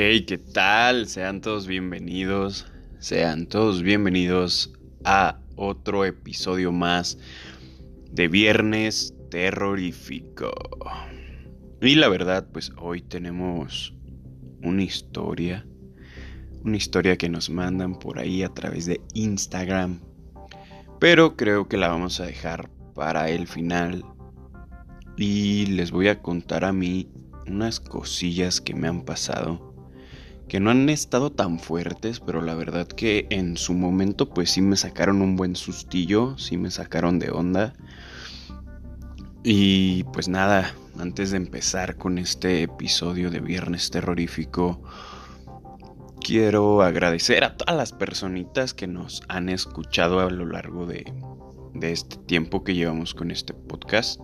Hey, ¿qué tal? Sean todos bienvenidos. Sean todos bienvenidos a otro episodio más de Viernes Terrorífico. Y la verdad, pues hoy tenemos una historia. Una historia que nos mandan por ahí a través de Instagram. Pero creo que la vamos a dejar para el final. Y les voy a contar a mí unas cosillas que me han pasado que no han estado tan fuertes, pero la verdad que en su momento pues sí me sacaron un buen sustillo, sí me sacaron de onda. Y pues nada, antes de empezar con este episodio de Viernes Terrorífico, quiero agradecer a todas las personitas que nos han escuchado a lo largo de, de este tiempo que llevamos con este podcast.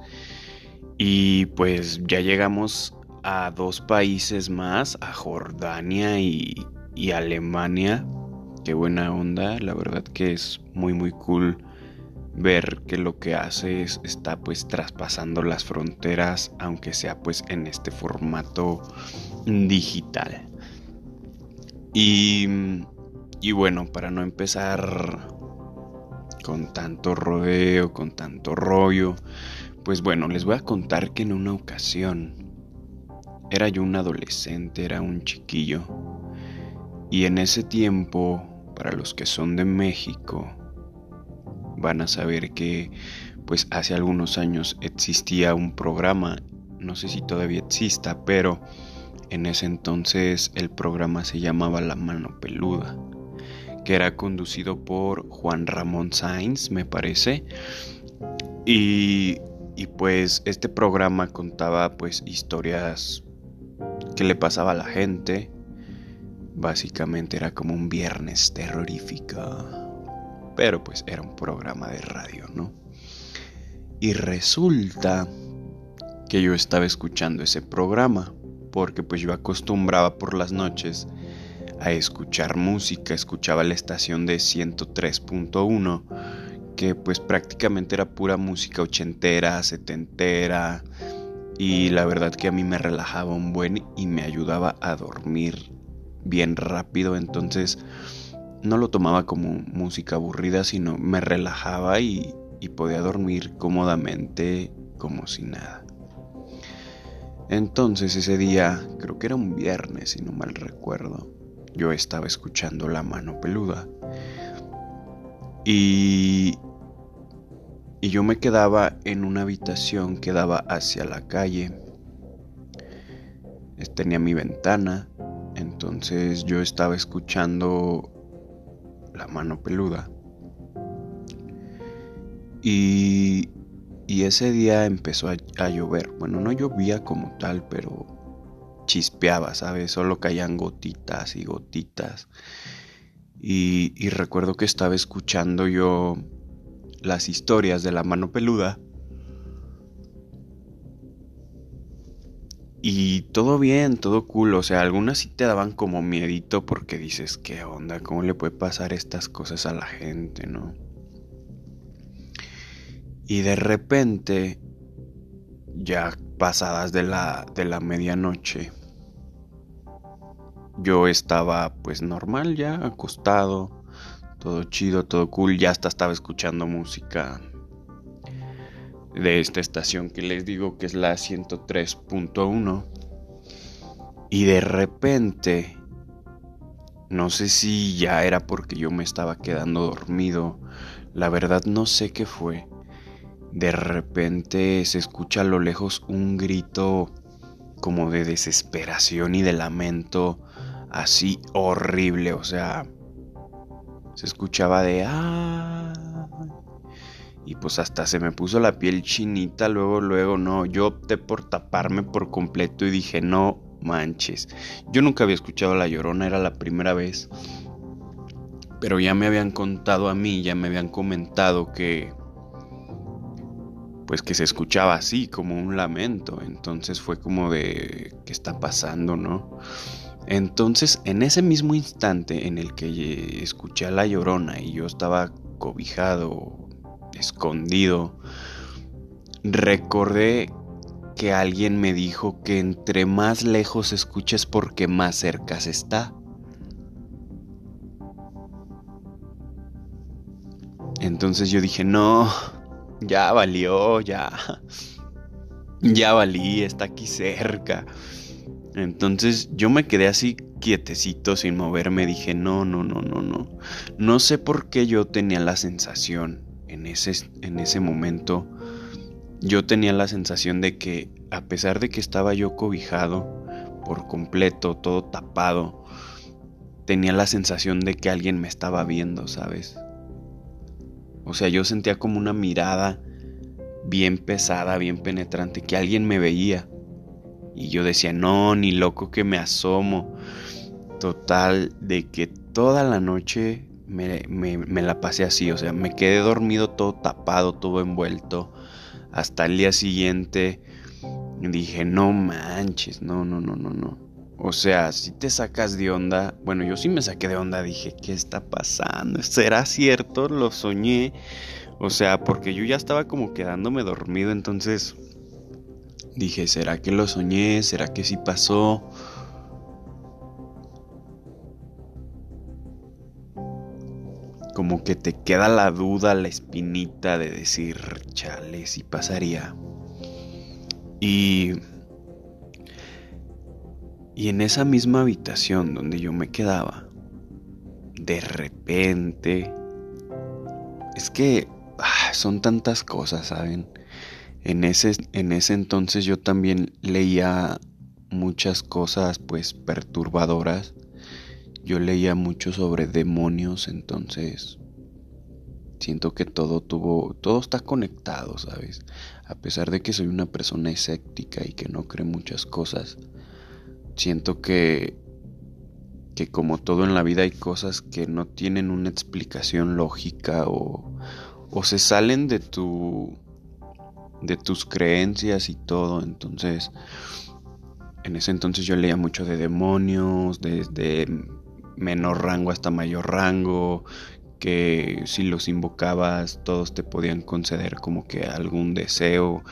Y pues ya llegamos a dos países más, a Jordania y, Alemania. Qué buena onda, la verdad que es muy muy cool ver que lo que hace es, está pues traspasando las fronteras, aunque sea pues en este formato digital. Y, y bueno, para no empezar con tanto rodeo, con tanto rollo, pues bueno, les voy a contar que en una ocasión era yo un adolescente, era un chiquillo. Y en ese tiempo, para los que son de México, van a saber que pues hace algunos años existía un programa, no sé si todavía exista, pero en ese entonces el programa se llamaba La Mano Peluda, que era conducido por Juan Ramón Sainz, me parece. Y, y pues este programa contaba pues historias qué le pasaba a la gente. Básicamente era como un viernes terrorífico. Pero pues era un programa de radio, ¿no? Y resulta que yo estaba escuchando ese programa porque pues yo acostumbraba por las noches a escuchar música, escuchaba la estación de 103.1 que pues prácticamente era pura música ochentera, setentera, y la verdad que a mí me relajaba un buen y me ayudaba a dormir bien rápido, entonces no lo tomaba como música aburrida, sino me relajaba y, podía dormir cómodamente como si nada. Entonces ese día, creo que era un viernes si no mal recuerdo, yo estaba escuchando La mano peluda. Y y yo me quedaba en una habitación que daba hacia la calle. Tenía mi ventana, entonces yo estaba escuchando la mano peluda. Y, y ese día empezó a, llover. Bueno, no llovía como tal, pero chispeaba, ¿sabes? Solo caían gotitas y gotitas. Y, y recuerdo que estaba escuchando yo las historias de la mano peluda. Y todo bien, todo cool. O sea, algunas sí te daban como miedito porque dices, ¿qué onda? ¿Cómo le puede pasar estas cosas a la gente, no? Y de repente, ya pasadas de la, de la medianoche, yo estaba pues normal ya, acostado, todo chido, todo cool. Ya hasta estaba escuchando música de esta estación que les digo que es la 103.1. Y de repente, no sé si ya era porque yo me estaba quedando dormido. La verdad no sé qué fue. De repente se escucha a lo lejos un grito como de desesperación y de lamento así horrible. O sea, se escuchaba de ah y pues hasta se me puso la piel chinita luego luego no yo opté por taparme por completo y dije no manches yo nunca había escuchado la llorona era la primera vez pero ya me habían contado a mí ya me habían comentado que pues que se escuchaba así como un lamento. Entonces fue como de qué está pasando no entonces, en ese mismo instante en el que escuché a la llorona y yo estaba cobijado, escondido, recordé que alguien me dijo que entre más lejos escuches porque más cerca está. Entonces yo dije, no, ya valió, ya. Ya valí, está aquí cerca. Entonces yo me quedé así quietecito sin moverme. Dije, no, no, no, no, no. No sé por qué yo tenía la sensación en ese, en ese momento. Yo tenía la sensación de que a pesar de que estaba yo cobijado por completo, todo tapado, tenía la sensación de que alguien me estaba viendo, ¿sabes? O sea, yo sentía como una mirada bien pesada, bien penetrante, que alguien me veía. Y yo decía, no, ni loco que me asomo. Total, de que toda la noche me, la pasé así, o sea, me quedé dormido todo tapado, todo envuelto. Hasta el día siguiente dije, no manches, no, no, no, no, no. O sea, si te sacas de onda, bueno, yo sí me saqué de onda, dije, ¿qué está pasando? ¿Será cierto? Lo soñé. O sea, porque yo ya estaba como quedándome dormido, entonces dije, ¿será que lo soñé? ¿Será que sí pasó? Como que te queda la duda, la espinita de decir, chale, si pasaría. Y y en esa misma habitación donde yo me quedaba, de repente, es que ah, son tantas cosas, ¿saben? En ese, en ese entonces yo también leía muchas cosas pues perturbadoras. Yo leía mucho sobre demonios, entonces siento que todo tuvo, todo está conectado, ¿sabes? A pesar de que soy una persona escéptica y que no cree muchas cosas, siento que que como todo en la vida hay cosas que no tienen una explicación lógica o, o se salen de tu de tus creencias y todo entonces en ese entonces yo leía mucho de demonios desde menor rango hasta mayor rango que si los invocabas todos te podían conceder como que algún deseo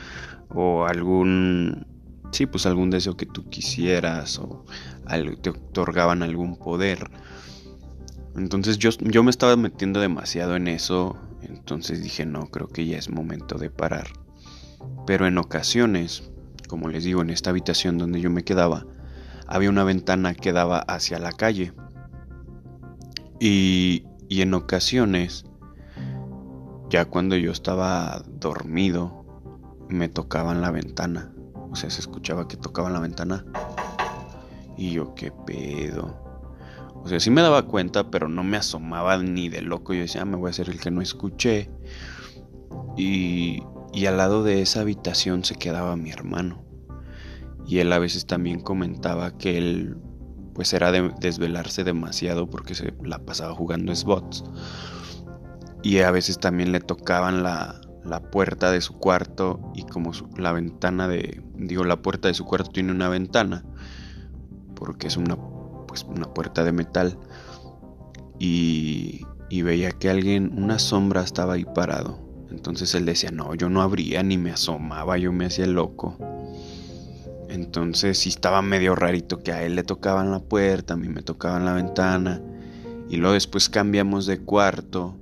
o algún sí, pues algún deseo que tú quisieras o te otorgaban algún poder. Entonces yo, yo me estaba metiendo demasiado en eso, entonces dije, no, creo que ya es momento de parar. Pero en ocasiones, como les digo, en esta habitación donde yo me quedaba, había una ventana que daba hacia la calle. Y, y en ocasiones, ya cuando yo estaba dormido, me tocaban la ventana. O sea, se escuchaba que tocaban la ventana. Y yo, qué pedo. O sea, sí me daba cuenta, pero no me asomaba ni de loco. Yo decía, ah, me voy a hacer el que no escuché. Y, y al lado de esa habitación se quedaba mi hermano. Y él a veces también comentaba que él, pues era de desvelarse demasiado porque se la pasaba jugando spots. Y a veces también le tocaban la, la puerta de su cuarto y como la ventana de, digo, la puerta de su cuarto tiene una ventana, porque es una, pues, una puerta de metal, y, y veía que alguien, una sombra estaba ahí parado. Entonces él decía, no, yo no abría ni me asomaba, yo me hacía loco. Entonces sí estaba medio rarito que a él le tocaban la puerta, a mí me tocaban la ventana. Y luego después cambiamos de cuarto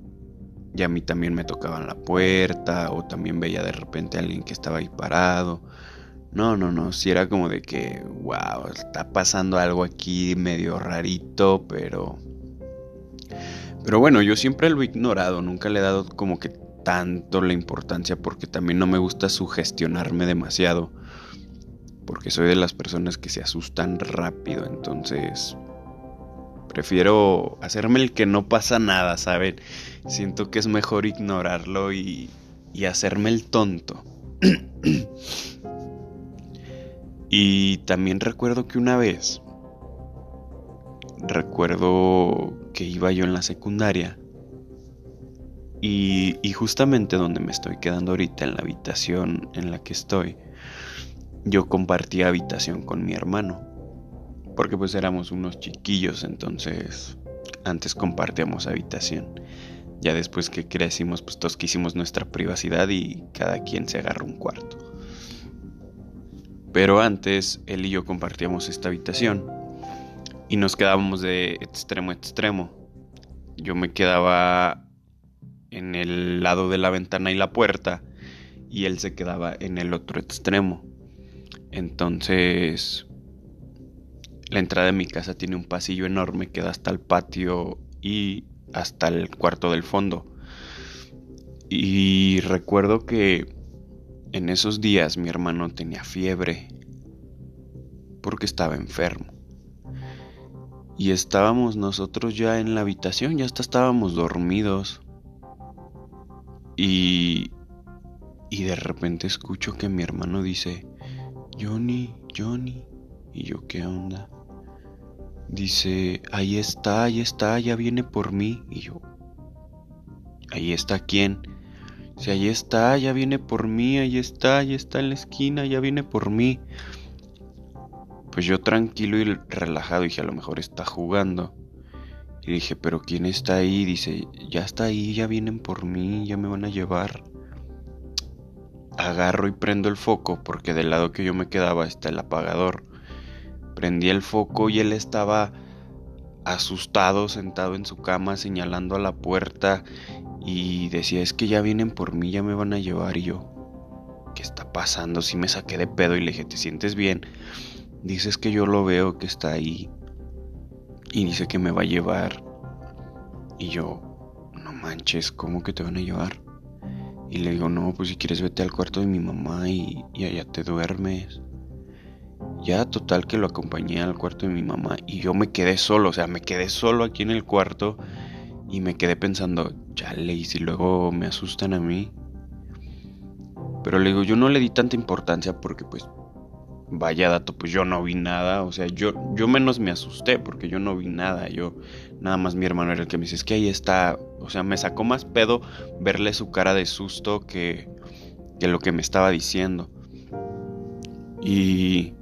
y a mí también me tocaban la puerta o también veía de repente a alguien que estaba ahí parado. No, no, no, si era como de que, wow, está pasando algo aquí medio rarito, pero... Pero bueno, yo siempre lo he ignorado, nunca le he dado como que tanto la importancia porque también no me gusta sugestionarme demasiado. Porque soy de las personas que se asustan rápido, entonces prefiero hacerme el que no pasa nada, ¿saben? Siento que es mejor ignorarlo y, y hacerme el tonto. y también recuerdo que una vez, recuerdo que iba yo en la secundaria y, y, justamente donde me estoy quedando ahorita, en la habitación en la que estoy, yo compartía habitación con mi hermano. Porque pues éramos unos chiquillos, entonces antes compartíamos habitación. Ya después que crecimos, pues todos quisimos nuestra privacidad y cada quien se agarra un cuarto. Pero antes él y yo compartíamos esta habitación y nos quedábamos de extremo a extremo. Yo me quedaba en el lado de la ventana y la puerta y él se quedaba en el otro extremo. Entonces, la entrada de mi casa tiene un pasillo enorme que da hasta el patio y hasta el cuarto del fondo. Y recuerdo que en esos días mi hermano tenía fiebre porque estaba enfermo. Y estábamos nosotros ya en la habitación, ya hasta estábamos dormidos. Y, y de repente escucho que mi hermano dice, Johnny, Johnny. Y yo, ¿qué onda? Dice, ahí está, ahí está, ya viene por mí. Y yo, ahí está quién. Dice, ahí está, ya viene por mí, ahí está, ahí está en la esquina, ya viene por mí. Pues yo tranquilo y relajado dije, a lo mejor está jugando. Y dije, pero ¿quién está ahí? Dice, ya está ahí, ya vienen por mí, ya me van a llevar. Agarro y prendo el foco porque del lado que yo me quedaba está el apagador. Prendí el foco y él estaba asustado, sentado en su cama, señalando a la puerta y decía, es que ya vienen por mí, ya me van a llevar. Y yo, ¿qué está pasando? Si me saqué de pedo y le dije, ¿te sientes bien? Dices que yo lo veo que está ahí y dice que me va a llevar. Y yo, no manches, ¿cómo que te van a llevar? Y le digo, no, pues si quieres vete al cuarto de mi mamá y, y allá te duermes. Ya total que lo acompañé al cuarto de mi mamá y yo me quedé solo, o sea, me quedé solo aquí en el cuarto y me quedé pensando, chale, y si luego me asustan a mí. Pero le digo, yo no le di tanta importancia porque pues vaya dato, pues yo no vi nada, o sea, yo, yo menos me asusté porque yo no vi nada, yo nada más mi hermano era el que me dice, es que ahí está, o sea, me sacó más pedo verle su cara de susto que, que lo que me estaba diciendo. Y,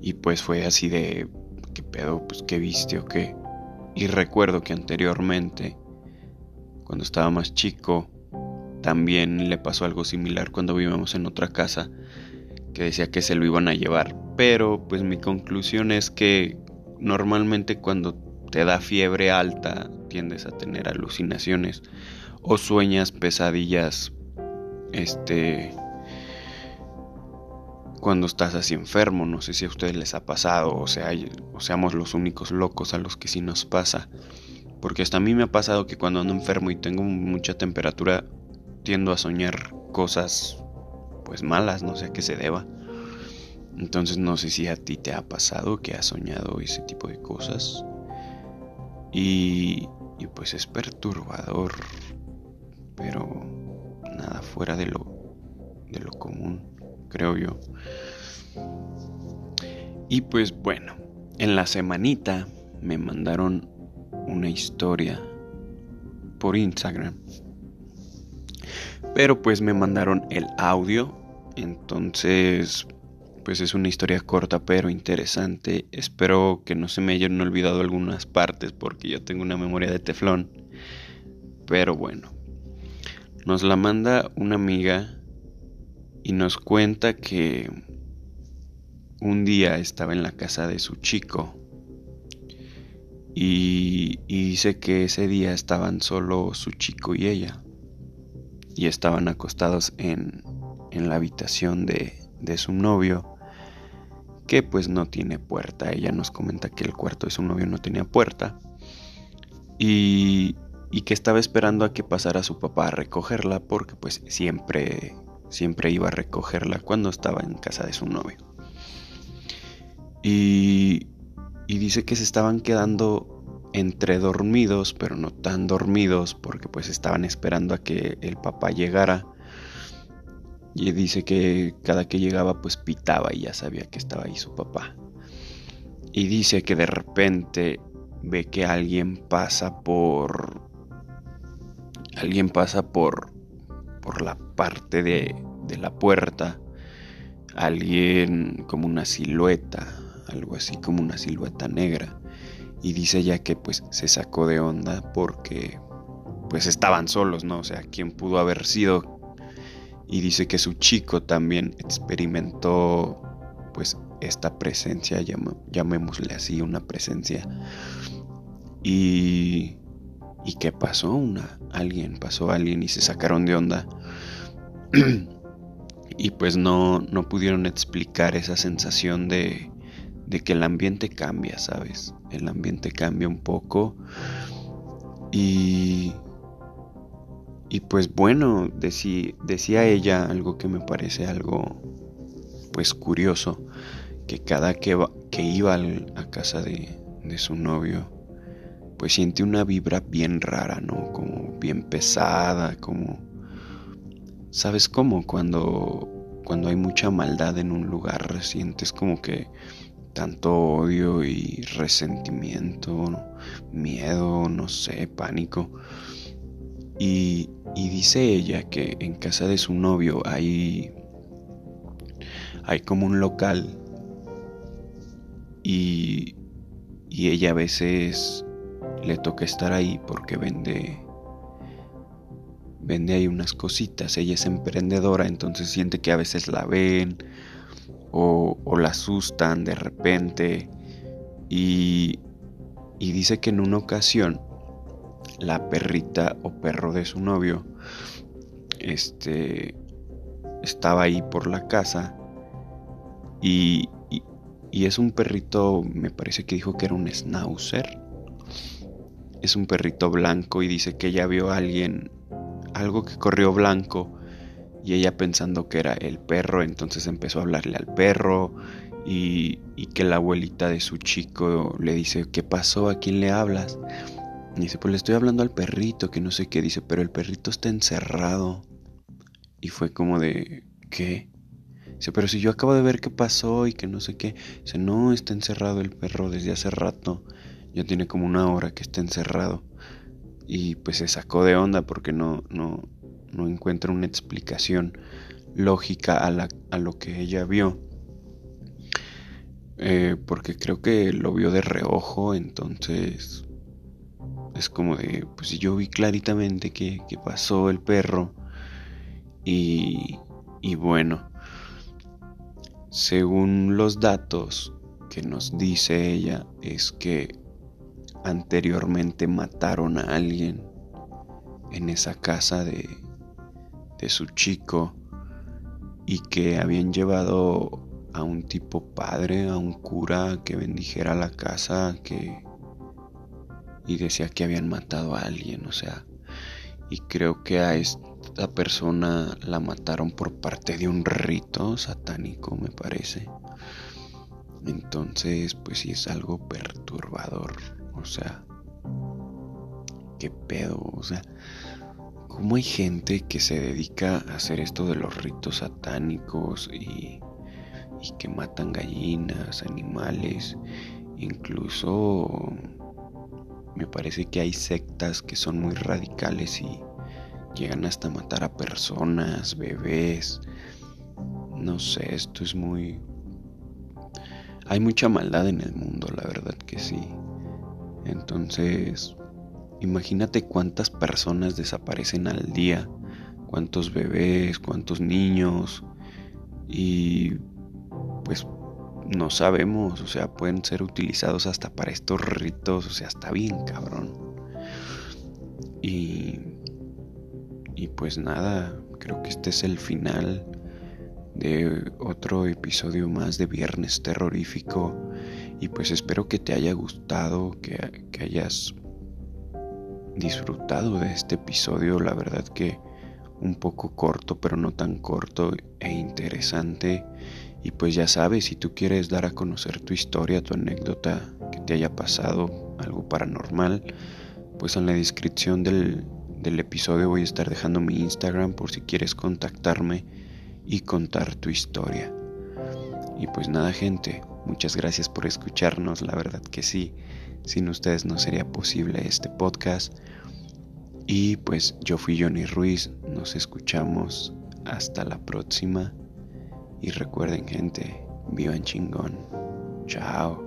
y pues fue así de, ¿qué pedo? Pues qué viste o qué. Y recuerdo que anteriormente, cuando estaba más chico, también le pasó algo similar cuando vivíamos en otra casa que decía que se lo iban a llevar. Pero pues mi conclusión es que normalmente cuando te da fiebre alta tiendes a tener alucinaciones o sueñas pesadillas este cuando estás así enfermo, no sé si a ustedes les ha pasado o sea, o seamos los únicos locos a los que sí nos pasa. Porque hasta a mí me ha pasado que cuando ando enfermo y tengo mucha temperatura tiendo a soñar cosas pues malas, no sé a qué se deba. Entonces no sé si a ti te ha pasado que has soñado ese tipo de cosas. Y, y pues es perturbador, pero nada fuera de lo, de lo común, creo yo. Y pues bueno, en la semanita me mandaron una historia por Instagram pero pues me mandaron el audio. Entonces, pues es una historia corta pero interesante. Espero que no se me hayan olvidado algunas partes porque yo tengo una memoria de teflón. Pero bueno, nos la manda una amiga y nos cuenta que un día estaba en la casa de su chico y, dice que ese día estaban solo su chico y ella y estaban acostados en, en la habitación de, de, su novio, que pues no tiene puerta. Ella nos comenta que el cuarto de su novio no tenía puerta y, y que estaba esperando a que pasara su papá a recogerla porque pues siempre, siempre iba a recogerla cuando estaba en casa de su novio. Y, y dice que se estaban quedando entre dormidos, pero no tan dormidos, porque pues estaban esperando a que el papá llegara. Y dice que cada que llegaba pues pitaba y ya sabía que estaba ahí su papá. Y dice que de repente ve que alguien pasa por... Alguien pasa por... por la parte de, de la puerta. Alguien como una silueta, algo así como una silueta negra y dice ya que pues se sacó de onda porque pues estaban solos, ¿no? O sea, ¿quién pudo haber sido? Y dice que su chico también experimentó pues esta presencia, llamémosle así, una presencia. Y, y qué pasó, una, alguien, pasó alguien y se sacaron de onda. y pues no, no pudieron explicar esa sensación de, de que el ambiente cambia, ¿sabes? El ambiente cambia un poco. Y, y pues bueno, decía ella algo que me parece algo pues curioso, que cada que, que iba a casa de, de su novio, pues siente una vibra bien rara, ¿no? Como bien pesada, como... ¿Sabes cómo? Cuando, cuando hay mucha maldad en un lugar, sientes como que tanto odio y resentimiento, miedo, no sé, pánico. Y, y dice ella que en casa de su novio hay, hay como un local y, y ella a veces le toca estar ahí porque vende vende ahí unas cositas. Ella es emprendedora, entonces siente que a veces la ven o, la asustan de repente. Y, y dice que en una ocasión la perrita o perro de su novio este estaba ahí por la casa y, y, y es un perrito, me parece que dijo que era un schnauzer es un perrito blanco y dice que ella vio a alguien, algo que corrió blanco y ella pensando que era el perro, entonces empezó a hablarle al perro y, y que la abuelita de su chico le dice, ¿qué pasó? ¿A quién le hablas? Y dice, pues le estoy hablando al perrito, que no sé qué, dice, pero el perrito está encerrado. Y fue como de, ¿qué? Dice, pero si yo acabo de ver qué pasó y que no sé qué. Dice, no, está encerrado el perro desde hace rato. Ya tiene como una hora que está encerrado. Y pues se sacó de onda porque no, no, no encuentra una explicación lógica a, la, a lo que ella vio. Eh, porque creo que lo vio de reojo, entonces es como de, pues yo vi claritamente que, que pasó el perro y, y bueno, según los datos que nos dice ella, es que anteriormente mataron a alguien en esa casa de, de su chico y que habían llevado a un tipo padre, a un cura que bendijera la casa, que y decía que habían matado a alguien, o sea, y creo que a esta persona la mataron por parte de un rito satánico, me parece. Entonces, pues sí es algo perturbador. O sea, qué pedo, o sea, ¿cómo hay gente que se dedica a hacer esto de los ritos satánicos y, y que matan gallinas, animales? Incluso me parece que hay sectas que son muy radicales y llegan hasta matar a personas, bebés. No sé, esto es muy... Hay mucha maldad en el mundo, la verdad que sí. Entonces, imagínate cuántas personas desaparecen al día, cuántos bebés, cuántos niños, y pues no sabemos, o sea, pueden ser utilizados hasta para estos ritos, o sea, está bien cabrón. Y, y pues nada, creo que este es el final de otro episodio más de Viernes Terrorífico. Y pues espero que te haya gustado, que, que hayas disfrutado de este episodio. La verdad que un poco corto, pero no tan corto e interesante. Y pues ya sabes, si tú quieres dar a conocer tu historia, tu anécdota que te haya pasado, algo paranormal, pues en la descripción del, del episodio voy a estar dejando mi Instagram por si quieres contactarme y contar tu historia. Y pues nada gente, muchas gracias por escucharnos, la verdad que sí, sin ustedes no sería posible este podcast. Y pues yo fui Johnny Ruiz, nos escuchamos hasta la próxima. Y recuerden gente, vivan chingón. Chao.